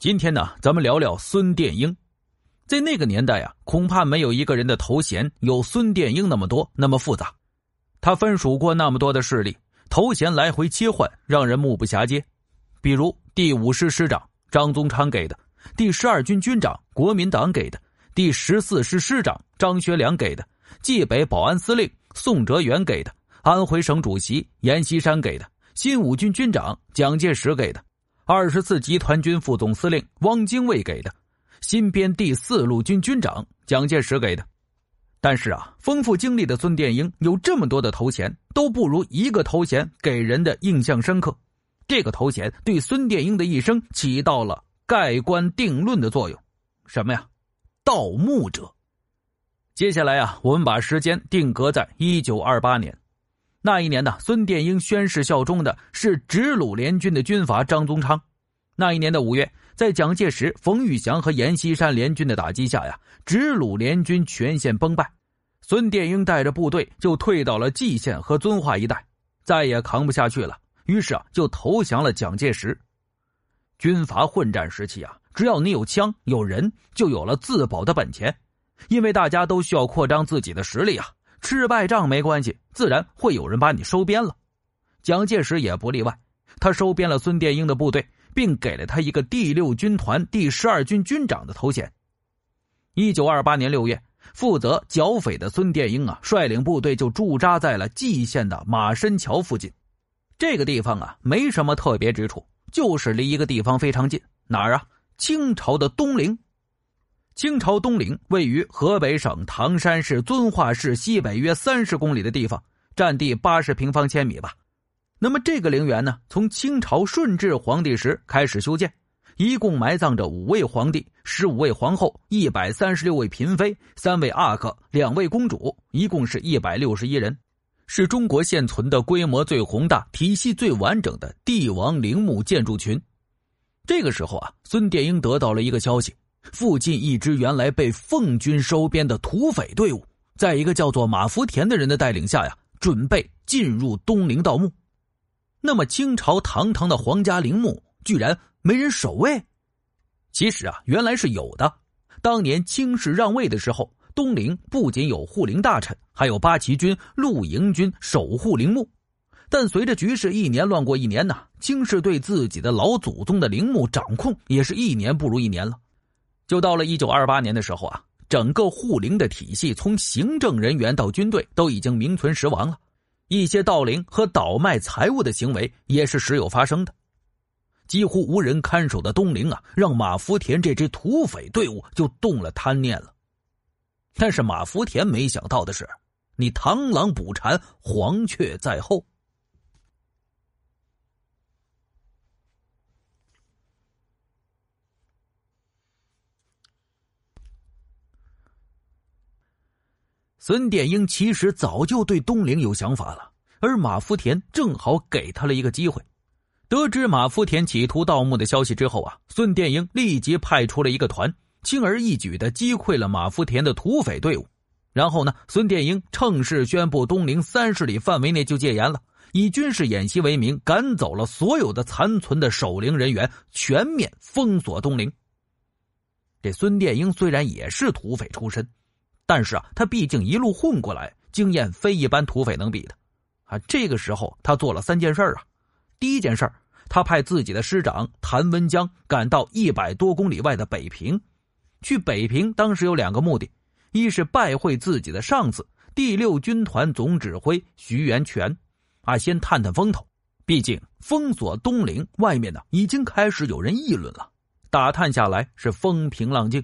今天呢，咱们聊聊孙殿英。在那个年代啊，恐怕没有一个人的头衔有孙殿英那么多，那么复杂。他分属过那么多的势力，头衔来回切换，让人目不暇接。比如第五师师长张宗昌给的，第十二军军长国民党给的，第十四师师长张学良给的，冀北保安司令宋哲元给的，安徽省主席阎锡山给的，新五军军长蒋介石给的。二十四集团军副总司令汪精卫给的，新编第四路军军长蒋介石给的，但是啊，丰富经历的孙殿英有这么多的头衔，都不如一个头衔给人的印象深刻。这个头衔对孙殿英的一生起到了盖棺定论的作用，什么呀？盗墓者。接下来啊，我们把时间定格在一九二八年。那一年呢，孙殿英宣誓效忠的是直鲁联军的军阀张宗昌。那一年的五月，在蒋介石、冯玉祥和阎锡山联军的打击下呀，直鲁联军全线崩败。孙殿英带着部队就退到了蓟县和遵化一带，再也扛不下去了，于是啊，就投降了蒋介石。军阀混战时期啊，只要你有枪有人，就有了自保的本钱，因为大家都需要扩张自己的实力啊。吃败仗没关系，自然会有人把你收编了。蒋介石也不例外，他收编了孙殿英的部队，并给了他一个第六军团第十二军军长的头衔。一九二八年六月，负责剿匪的孙殿英啊，率领部队就驻扎在了蓟县的马申桥附近。这个地方啊，没什么特别之处，就是离一个地方非常近，哪儿啊？清朝的东陵。清朝东陵位于河北省唐山市遵化市西北约三十公里的地方，占地八十平方千米吧。那么这个陵园呢，从清朝顺治皇帝时开始修建，一共埋葬着五位皇帝、十五位皇后、一百三十六位嫔妃、三位阿哥、两位公主，一共是一百六十一人，是中国现存的规模最宏大、体系最完整的帝王陵墓建筑群。这个时候啊，孙殿英得到了一个消息。附近一支原来被奉军收编的土匪队伍，在一个叫做马福田的人的带领下呀，准备进入东陵盗墓。那么，清朝堂堂的皇家陵墓居然没人守卫？其实啊，原来是有的。当年清室让位的时候，东陵不仅有护陵大臣，还有八旗军、陆营军守护陵墓。但随着局势一年乱过一年呐，清室对自己的老祖宗的陵墓掌控也是一年不如一年了。就到了一九二八年的时候啊，整个护陵的体系，从行政人员到军队都已经名存实亡了，一些盗陵和倒卖财物的行为也是时有发生的，几乎无人看守的东陵啊，让马福田这支土匪队伍就动了贪念了。但是马福田没想到的是，你螳螂捕蝉，黄雀在后。孙殿英其实早就对东陵有想法了，而马福田正好给他了一个机会。得知马福田企图盗墓的消息之后啊，孙殿英立即派出了一个团，轻而易举的击溃了马福田的土匪队伍。然后呢，孙殿英趁势宣布东陵三十里范围内就戒严了，以军事演习为名，赶走了所有的残存的守陵人员，全面封锁东陵。这孙殿英虽然也是土匪出身。但是啊，他毕竟一路混过来，经验非一般土匪能比的。啊，这个时候他做了三件事啊。第一件事他派自己的师长谭文江赶到一百多公里外的北平。去北平当时有两个目的：一是拜会自己的上司第六军团总指挥徐元全，啊，先探探风头。毕竟封锁东陵外面呢，已经开始有人议论了。打探下来是风平浪静。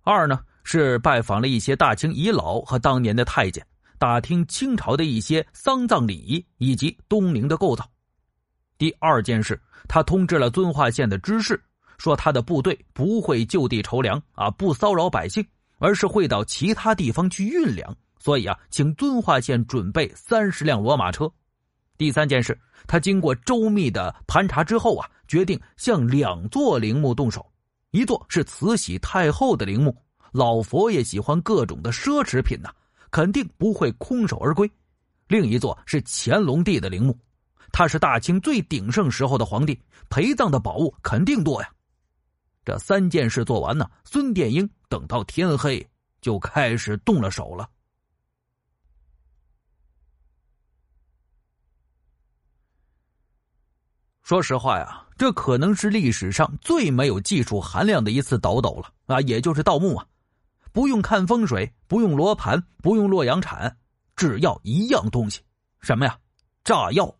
二呢。是拜访了一些大清遗老和当年的太监，打听清朝的一些丧葬礼仪以及东陵的构造。第二件事，他通知了遵化县的知事，说他的部队不会就地筹粮啊，不骚扰百姓，而是会到其他地方去运粮。所以啊，请遵化县准备三十辆骡马车。第三件事，他经过周密的盘查之后啊，决定向两座陵墓动手，一座是慈禧太后的陵墓。老佛爷喜欢各种的奢侈品呐，肯定不会空手而归。另一座是乾隆帝的陵墓，他是大清最鼎盛时候的皇帝，陪葬的宝物肯定多呀。这三件事做完呢，孙殿英等到天黑就开始动了手了。说实话呀，这可能是历史上最没有技术含量的一次倒斗了啊！也就是盗墓啊，不用看风水，不用罗盘，不用洛阳铲，只要一样东西，什么呀？炸药。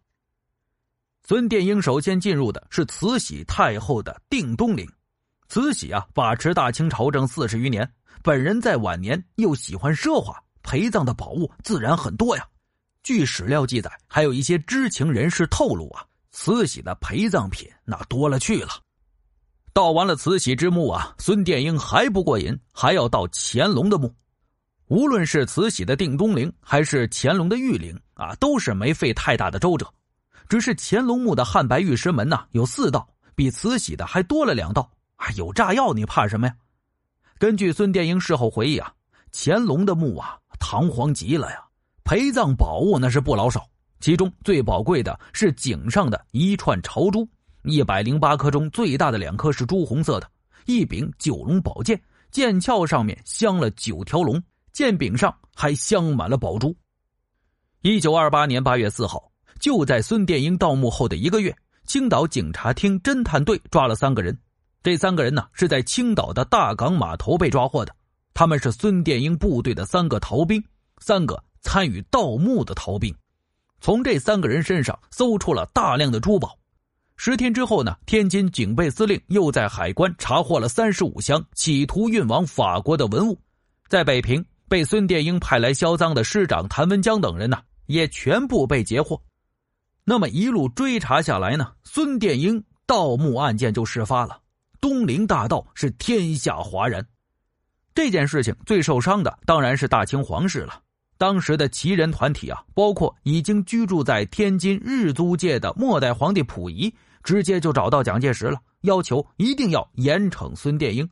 孙殿英首先进入的是慈禧太后的定东陵。慈禧啊，把持大清朝政四十余年，本人在晚年又喜欢奢华，陪葬的宝物自然很多呀。据史料记载，还有一些知情人士透露啊。慈禧的陪葬品那多了去了，盗完了慈禧之墓啊，孙殿英还不过瘾，还要盗乾隆的墓。无论是慈禧的定东陵，还是乾隆的御陵啊，都是没费太大的周折。只是乾隆墓的汉白玉石门呐，有四道，比慈禧的还多了两道。啊，有炸药你怕什么呀？根据孙殿英事后回忆啊，乾隆的墓啊，堂皇极了呀，陪葬宝物那是不老少。其中最宝贵的是颈上的一串朝珠，一百零八颗中最大的两颗是朱红色的，一柄九龙宝剑，剑鞘上面镶了九条龙，剑柄上还镶满了宝珠。一九二八年八月四号，就在孙殿英盗墓后的一个月，青岛警察厅侦探队抓了三个人，这三个人呢是在青岛的大港码头被抓获的，他们是孙殿英部队的三个逃兵，三个参与盗墓的逃兵。从这三个人身上搜出了大量的珠宝。十天之后呢，天津警备司令又在海关查获了三十五箱企图运往法国的文物。在北平被孙殿英派来销赃的师长谭文江等人呢，也全部被截获。那么一路追查下来呢，孙殿英盗墓案件就事发了，东陵大盗是天下哗然。这件事情最受伤的当然是大清皇室了。当时的旗人团体啊，包括已经居住在天津日租界的末代皇帝溥仪，直接就找到蒋介石了，要求一定要严惩孙殿英。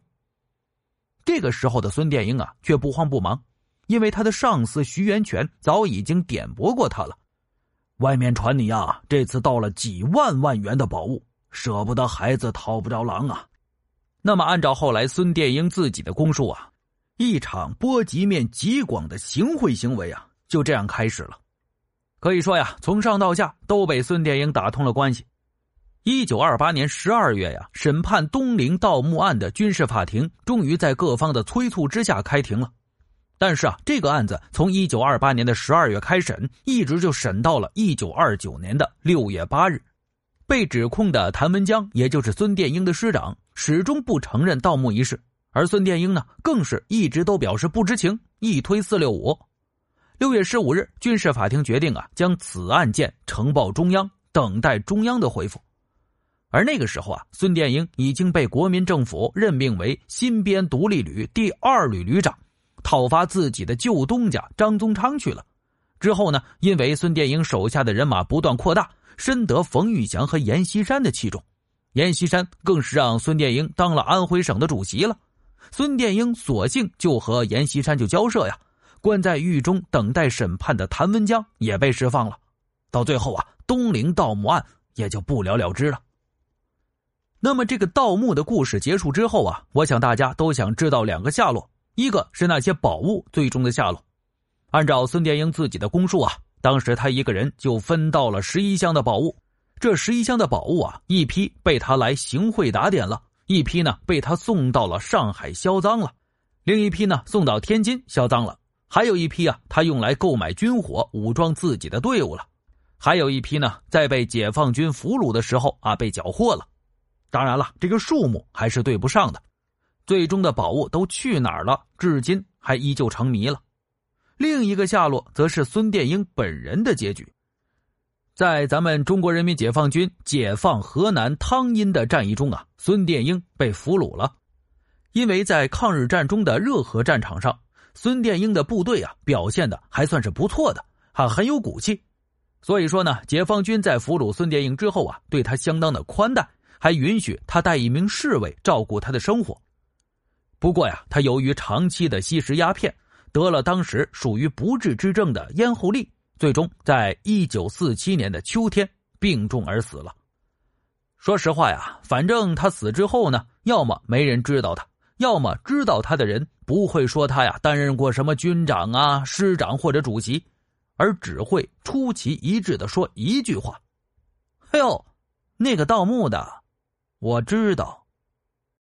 这个时候的孙殿英啊，却不慌不忙，因为他的上司徐源泉早已经点拨过他了。外面传你啊，这次盗了几万万元的宝物，舍不得孩子套不着狼啊。那么，按照后来孙殿英自己的供述啊。一场波及面极广的行贿行为啊，就这样开始了。可以说呀，从上到下都被孙殿英打通了关系。一九二八年十二月呀，审判东陵盗墓案的军事法庭终于在各方的催促之下开庭了。但是啊，这个案子从一九二八年的十二月开审，一直就审到了一九二九年的六月八日。被指控的谭文江，也就是孙殿英的师长，始终不承认盗墓一事。而孙殿英呢，更是一直都表示不知情，一推四六五。六月十五日，军事法庭决定啊，将此案件呈报中央，等待中央的回复。而那个时候啊，孙殿英已经被国民政府任命为新编独立旅第二旅旅长，讨伐自己的旧东家张宗昌去了。之后呢，因为孙殿英手下的人马不断扩大，深得冯玉祥和阎锡山的器重，阎锡山更是让孙殿英当了安徽省的主席了。孙殿英索性就和阎锡山就交涉呀，关在狱中等待审判的谭文江也被释放了。到最后啊，东陵盗墓案也就不了了之了。那么这个盗墓的故事结束之后啊，我想大家都想知道两个下落，一个是那些宝物最终的下落。按照孙殿英自己的供述啊，当时他一个人就分到了十一箱的宝物，这十一箱的宝物啊，一批被他来行贿打点了。一批呢被他送到了上海销赃了，另一批呢送到天津销赃了，还有一批啊他用来购买军火武装自己的队伍了，还有一批呢在被解放军俘虏的时候啊被缴获了。当然了，这个数目还是对不上的，最终的宝物都去哪儿了，至今还依旧成谜了。另一个下落则是孙殿英本人的结局。在咱们中国人民解放军解放河南汤阴的战役中啊，孙殿英被俘虏了。因为在抗日战中的热河战场上，孙殿英的部队啊表现的还算是不错的，还很有骨气。所以说呢，解放军在俘虏孙殿英之后啊，对他相当的宽待，还允许他带一名侍卫照顾他的生活。不过呀，他由于长期的吸食鸦片，得了当时属于不治之症的咽喉痢。最终，在一九四七年的秋天病重而死了。说实话呀，反正他死之后呢，要么没人知道他，要么知道他的人不会说他呀担任过什么军长啊、师长或者主席，而只会出奇一致的说一句话：“哎呦，那个盗墓的，我知道。”